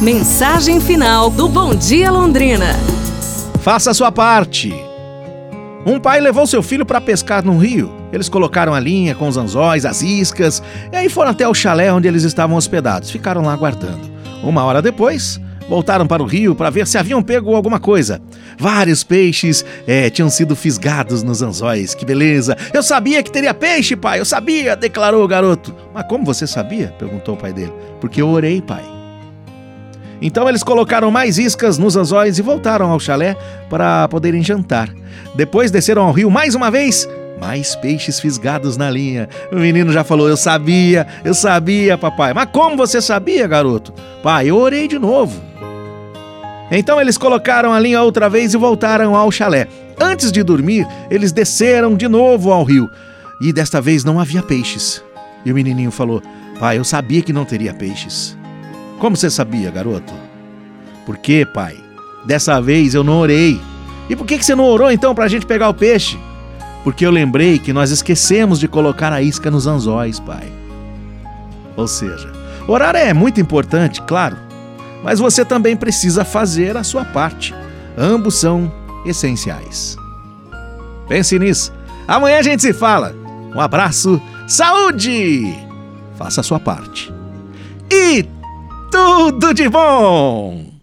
Mensagem final do Bom Dia Londrina. Faça a sua parte. Um pai levou seu filho para pescar num rio. Eles colocaram a linha com os anzóis, as iscas, e aí foram até o chalé onde eles estavam hospedados. Ficaram lá aguardando. Uma hora depois, voltaram para o rio para ver se haviam pego alguma coisa. Vários peixes é, tinham sido fisgados nos anzóis. Que beleza! Eu sabia que teria peixe, pai! Eu sabia! declarou o garoto. Mas como você sabia? perguntou o pai dele. Porque eu orei, pai. Então eles colocaram mais iscas nos anzóis e voltaram ao chalé para poderem jantar. Depois desceram ao rio mais uma vez. Mais peixes fisgados na linha. O menino já falou: Eu sabia, eu sabia, papai. Mas como você sabia, garoto? Pai, eu orei de novo. Então eles colocaram a linha outra vez e voltaram ao chalé. Antes de dormir, eles desceram de novo ao rio. E desta vez não havia peixes. E o menininho falou: Pai, eu sabia que não teria peixes. Como você sabia, garoto? Por quê, pai? Dessa vez eu não orei. E por que você não orou então para a gente pegar o peixe? Porque eu lembrei que nós esquecemos de colocar a isca nos anzóis, pai. Ou seja, orar é muito importante, claro, mas você também precisa fazer a sua parte. Ambos são essenciais. Pense nisso. Amanhã a gente se fala. Um abraço, saúde! Faça a sua parte. E tudo de bom!